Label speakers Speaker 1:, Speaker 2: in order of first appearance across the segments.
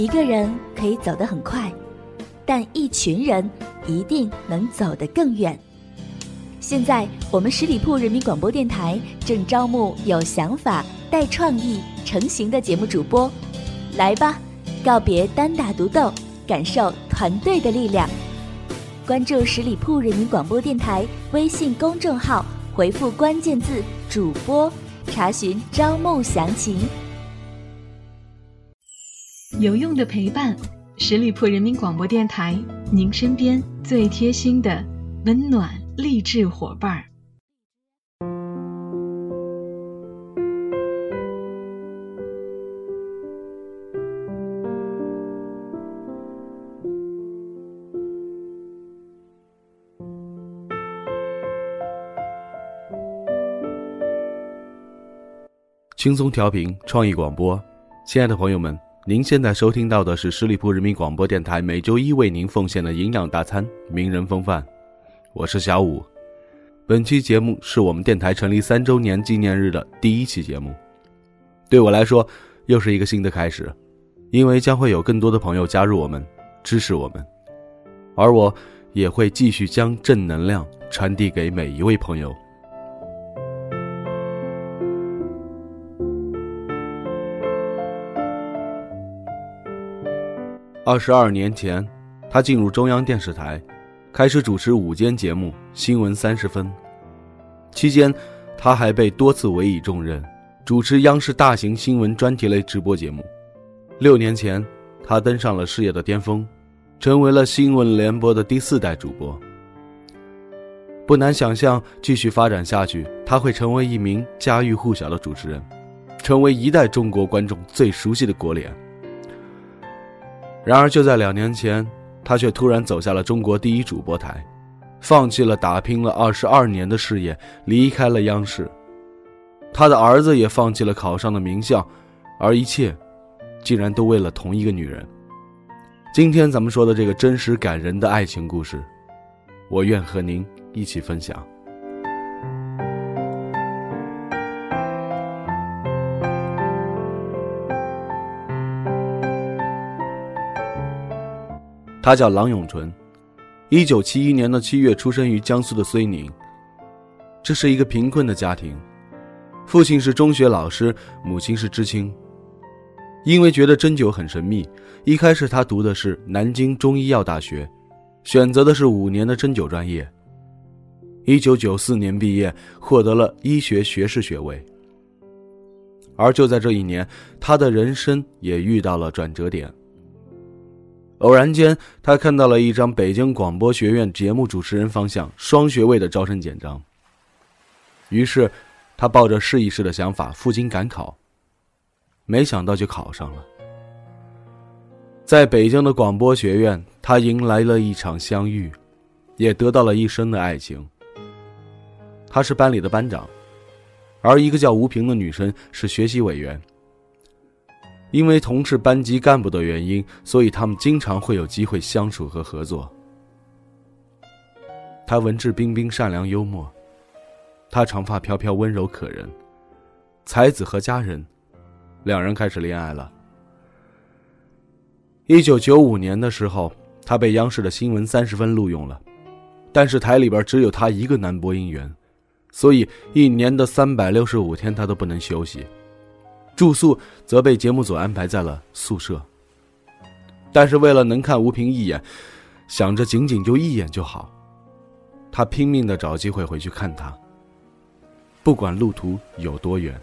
Speaker 1: 一个人可以走得很快，但一群人一定能走得更远。现在，我们十里铺人民广播电台正招募有想法、带创意、成型的节目主播，来吧，告别单打独斗，感受团队的力量。关注十里铺人民广播电台微信公众号，回复关键字“主播”，查询招募详情。
Speaker 2: 有用的陪伴，十里铺人民广播电台，您身边最贴心的温暖。励志伙伴儿。
Speaker 3: 轻松调频，创意广播，亲爱的朋友们，您现在收听到的是十里铺人民广播电台每周一为您奉献的营养大餐——名人风范。我是小五，本期节目是我们电台成立三周年纪念日的第一期节目，对我来说又是一个新的开始，因为将会有更多的朋友加入我们，支持我们，而我也会继续将正能量传递给每一位朋友。二十二年前，他进入中央电视台。开始主持午间节目《新闻三十分》，期间，他还被多次委以重任，主持央视大型新闻专题类直播节目。六年前，他登上了事业的巅峰，成为了新闻联播的第四代主播。不难想象，继续发展下去，他会成为一名家喻户晓的主持人，成为一代中国观众最熟悉的国脸。然而，就在两年前。他却突然走下了中国第一主播台，放弃了打拼了二十二年的事业，离开了央视。他的儿子也放弃了考上的名校，而一切，竟然都为了同一个女人。今天咱们说的这个真实感人的爱情故事，我愿和您一起分享。他叫郎永淳，一九七一年的七月出生于江苏的睢宁。这是一个贫困的家庭，父亲是中学老师，母亲是知青。因为觉得针灸很神秘，一开始他读的是南京中医药大学，选择的是五年的针灸专业。一九九四年毕业，获得了医学学士学位。而就在这一年，他的人生也遇到了转折点。偶然间，他看到了一张北京广播学院节目主持人方向双学位的招生简章。于是，他抱着试一试的想法赴京赶考，没想到就考上了。在北京的广播学院，他迎来了一场相遇，也得到了一生的爱情。他是班里的班长，而一个叫吴萍的女生是学习委员。因为同是班级干部的原因，所以他们经常会有机会相处和合作。他文质彬彬、善良幽默，他长发飘飘、温柔可人，才子和佳人，两人开始恋爱了。一九九五年的时候，他被央视的新闻三十分录用了，但是台里边只有他一个男播音员，所以一年的三百六十五天他都不能休息。住宿则被节目组安排在了宿舍。但是为了能看吴平一眼，想着仅仅就一眼就好，他拼命的找机会回去看他。不管路途有多远。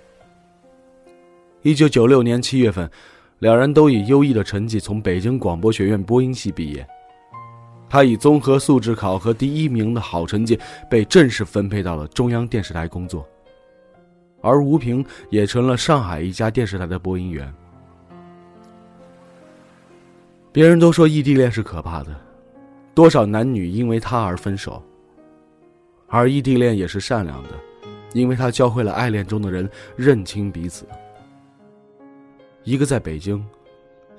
Speaker 3: 一九九六年七月份，两人都以优异的成绩从北京广播学院播音系毕业。他以综合素质考核第一名的好成绩，被正式分配到了中央电视台工作。而吴平也成了上海一家电视台的播音员。别人都说异地恋是可怕的，多少男女因为他而分手。而异地恋也是善良的，因为他教会了爱恋中的人认清彼此。一个在北京，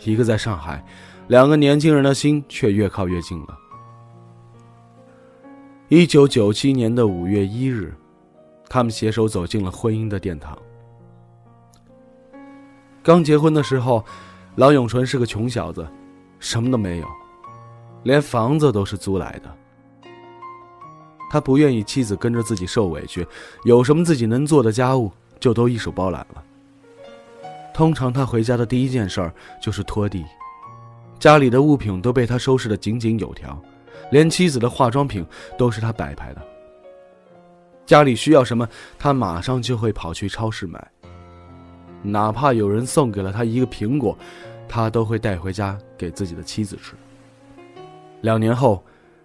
Speaker 3: 一个在上海，两个年轻人的心却越靠越近了。一九九七年的五月一日。他们携手走进了婚姻的殿堂。刚结婚的时候，郎永淳是个穷小子，什么都没有，连房子都是租来的。他不愿意妻子跟着自己受委屈，有什么自己能做的家务就都一手包揽了。通常他回家的第一件事儿就是拖地，家里的物品都被他收拾得井井有条，连妻子的化妆品都是他摆拍的。家里需要什么，他马上就会跑去超市买。哪怕有人送给了他一个苹果，他都会带回家给自己的妻子吃。两年后，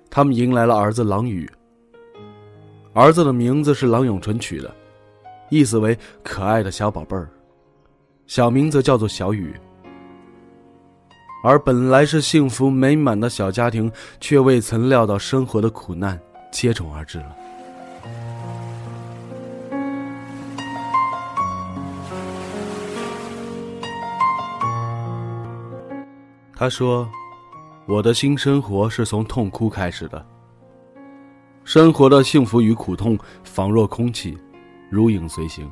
Speaker 3: 他们迎来了儿子郎宇。儿子的名字是郎永淳取的，意思为可爱的小宝贝儿，小名则叫做小雨。而本来是幸福美满的小家庭，却未曾料到生活的苦难接踵而至了。他说：“我的新生活是从痛哭开始的。”生活的幸福与苦痛仿若空气，如影随形。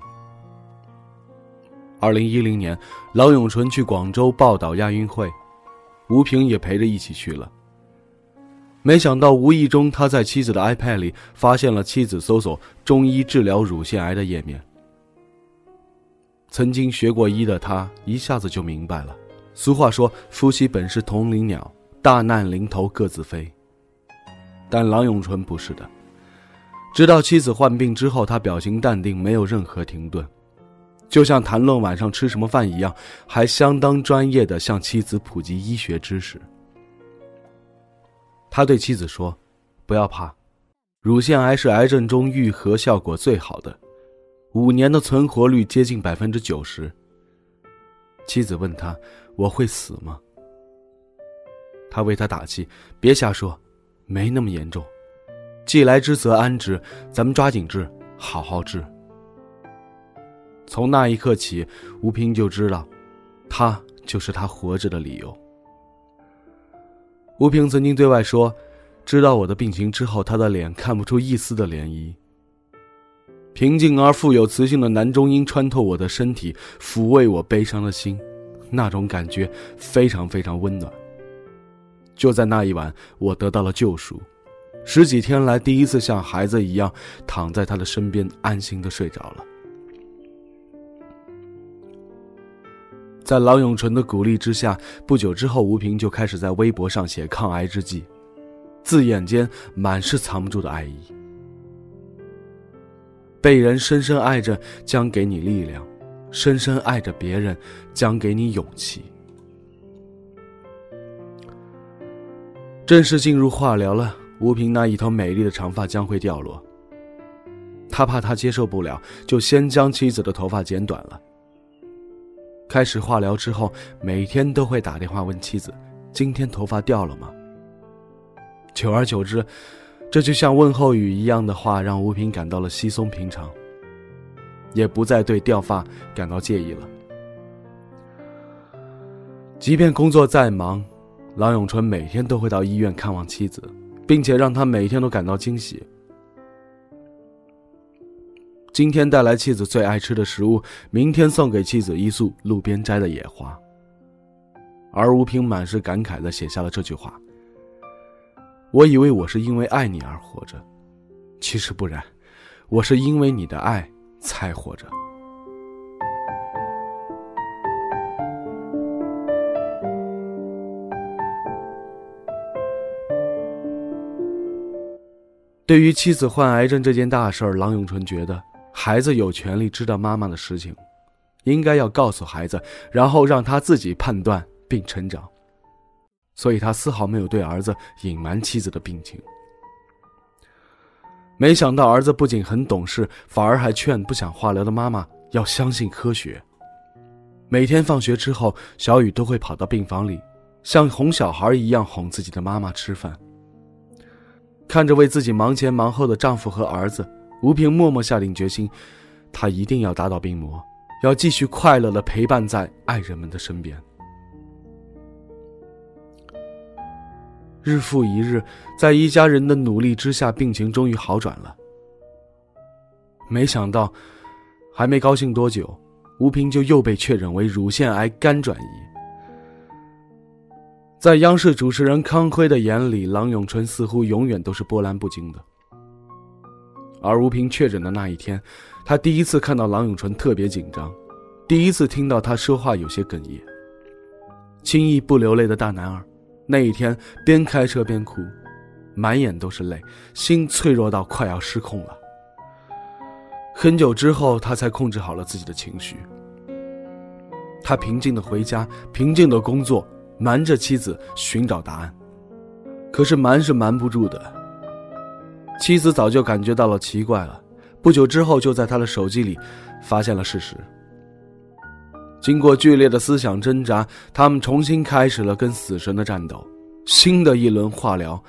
Speaker 3: 二零一零年，郎永淳去广州报道亚运会，吴平也陪着一起去了。没想到，无意中他在妻子的 iPad 里发现了妻子搜索中医治疗乳腺癌的页面。曾经学过医的他一下子就明白了，俗话说“夫妻本是同林鸟，大难临头各自飞”。但郎永淳不是的。直到妻子患病之后，他表情淡定，没有任何停顿，就像谈论晚上吃什么饭一样，还相当专业的向妻子普及医学知识。他对妻子说：“不要怕，乳腺癌是癌症中愈合效果最好的，五年的存活率接近百分之九十。”妻子问他：“我会死吗？”他为他打气：“别瞎说。”没那么严重，既来之则安之，咱们抓紧治，好好治。从那一刻起，吴平就知道，他就是他活着的理由。吴平曾经对外说，知道我的病情之后，他的脸看不出一丝的涟漪。平静而富有磁性的男中音穿透我的身体，抚慰我悲伤的心，那种感觉非常非常温暖。就在那一晚，我得到了救赎，十几天来第一次像孩子一样躺在他的身边，安心的睡着了。在郎永淳的鼓励之下，不久之后，吴平就开始在微博上写抗癌日记，字眼间满是藏不住的爱意。被人深深爱着，将给你力量；深深爱着别人，将给你勇气。正式进入化疗了，吴平那一头美丽的长发将会掉落。他怕他接受不了，就先将妻子的头发剪短了。开始化疗之后，每天都会打电话问妻子：“今天头发掉了吗？”久而久之，这就像问候语一样的话，让吴平感到了稀松平常，也不再对掉发感到介意了。即便工作再忙。郎永淳每天都会到医院看望妻子，并且让他每天都感到惊喜。今天带来妻子最爱吃的食物，明天送给妻子一束路边摘的野花。而吴平满是感慨的写下了这句话：“我以为我是因为爱你而活着，其实不然，我是因为你的爱才活着。”对于妻子患癌症这件大事儿，郎永淳觉得孩子有权利知道妈妈的事情，应该要告诉孩子，然后让他自己判断并成长。所以他丝毫没有对儿子隐瞒妻子的病情。没想到儿子不仅很懂事，反而还劝不想化疗的妈妈要相信科学。每天放学之后，小雨都会跑到病房里，像哄小孩一样哄自己的妈妈吃饭。看着为自己忙前忙后的丈夫和儿子，吴平默默下定决心，她一定要打倒病魔，要继续快乐的陪伴在爱人们的身边。日复一日，在一家人的努力之下，病情终于好转了。没想到，还没高兴多久，吴平就又被确诊为乳腺癌肝转移。在央视主持人康辉的眼里，郎永淳似乎永远都是波澜不惊的。而吴平确诊的那一天，他第一次看到郎永淳特别紧张，第一次听到他说话有些哽咽。轻易不流泪的大男儿，那一天边开车边哭，满眼都是泪，心脆弱到快要失控了。很久之后，他才控制好了自己的情绪。他平静的回家，平静的工作，瞒着妻子寻找答案。可是瞒是瞒不住的。妻子早就感觉到了奇怪了，不久之后就在他的手机里发现了事实。经过剧烈的思想挣扎，他们重新开始了跟死神的战斗。新的一轮化疗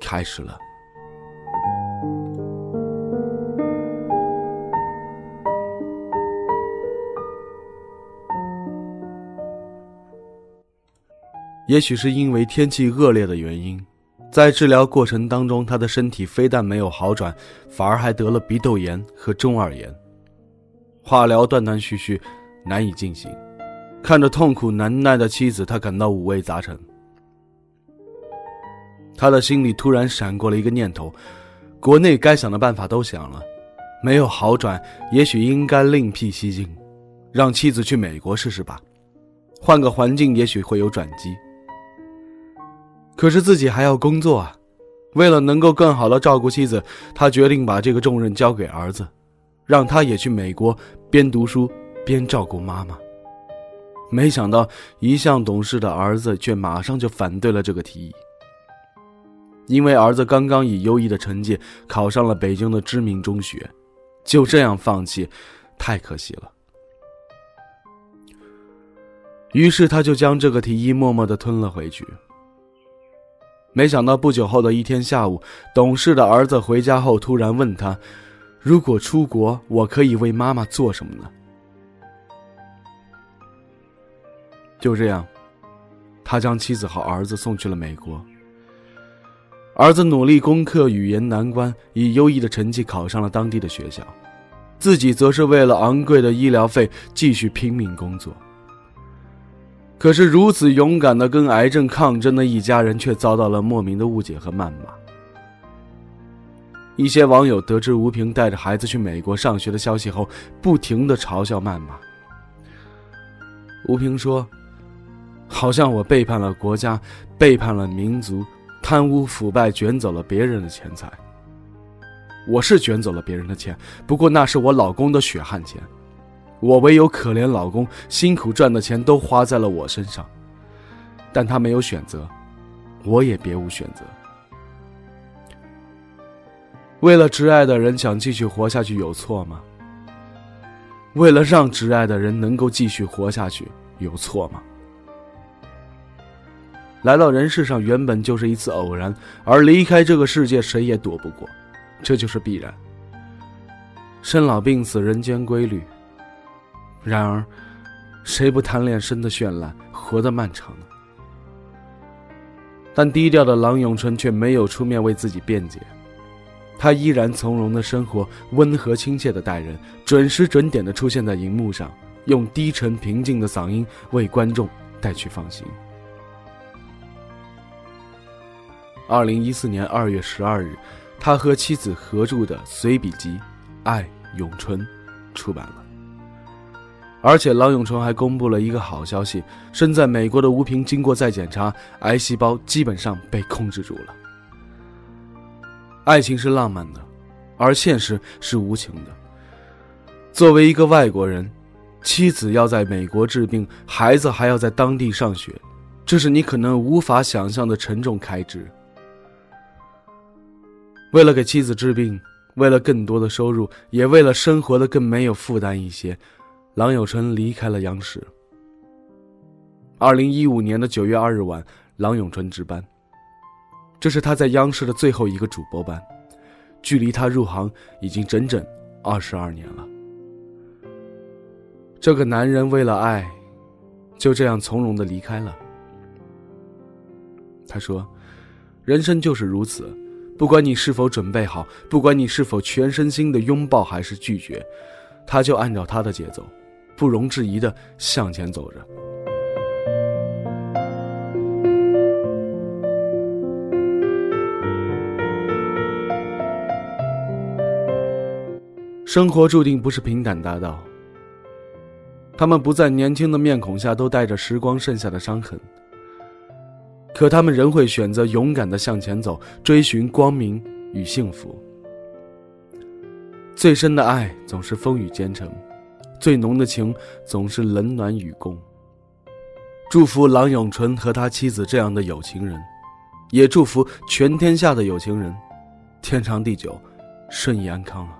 Speaker 3: 开始了。也许是因为天气恶劣的原因，在治疗过程当中，他的身体非但没有好转，反而还得了鼻窦炎和中耳炎。化疗断断续续，难以进行。看着痛苦难耐的妻子，他感到五味杂陈。他的心里突然闪过了一个念头：国内该想的办法都想了，没有好转，也许应该另辟蹊径，让妻子去美国试试吧，换个环境，也许会有转机。可是自己还要工作啊！为了能够更好的照顾妻子，他决定把这个重任交给儿子，让他也去美国边读书边照顾妈妈。没想到一向懂事的儿子却马上就反对了这个提议，因为儿子刚刚以优异的成绩考上了北京的知名中学，就这样放弃，太可惜了。于是他就将这个提议默默的吞了回去。没想到不久后的一天下午，懂事的儿子回家后突然问他：“如果出国，我可以为妈妈做什么呢？”就这样，他将妻子和儿子送去了美国。儿子努力攻克语言难关，以优异的成绩考上了当地的学校，自己则是为了昂贵的医疗费继续拼命工作。可是，如此勇敢的跟癌症抗争的一家人，却遭到了莫名的误解和谩骂。一些网友得知吴平带着孩子去美国上学的消息后，不停的嘲笑谩骂。吴平说：“好像我背叛了国家，背叛了民族，贪污腐败，卷走了别人的钱财。我是卷走了别人的钱，不过那是我老公的血汗钱。”我唯有可怜老公，辛苦赚的钱都花在了我身上，但他没有选择，我也别无选择。为了挚爱的人想继续活下去有错吗？为了让挚爱的人能够继续活下去有错吗？来到人世上原本就是一次偶然，而离开这个世界谁也躲不过，这就是必然。生老病死，人间规律。然而，谁不贪恋生的绚烂，活的漫长呢？但低调的郎永春却没有出面为自己辩解，他依然从容的生活，温和亲切的待人，准时准点的出现在荧幕上，用低沉平静的嗓音为观众带去放心。二零一四年二月十二日，他和妻子合著的随笔集《爱永春》出版了。而且，郎永淳还公布了一个好消息：身在美国的吴平经过再检查，癌细胞基本上被控制住了。爱情是浪漫的，而现实是无情的。作为一个外国人，妻子要在美国治病，孩子还要在当地上学，这是你可能无法想象的沉重开支。为了给妻子治病，为了更多的收入，也为了生活的更没有负担一些。郎永淳离开了央视。二零一五年的九月二日晚，郎永淳值班。这是他在央视的最后一个主播班，距离他入行已经整整二十二年了。这个男人为了爱，就这样从容的离开了。他说：“人生就是如此，不管你是否准备好不管你是否全身心的拥抱还是拒绝他就按照他的节奏不容置疑的向前走着。生活注定不是平坦大道他们不在年轻的面孔下都带着时光剩下的伤痕可他们仍会选择勇敢的向前走，追寻光明与幸福。最深的爱总是风雨兼程，最浓的情总是冷暖与共。祝福郎永淳和他妻子这样的有情人，也祝福全天下的有情人，天长地久，顺意安康啊！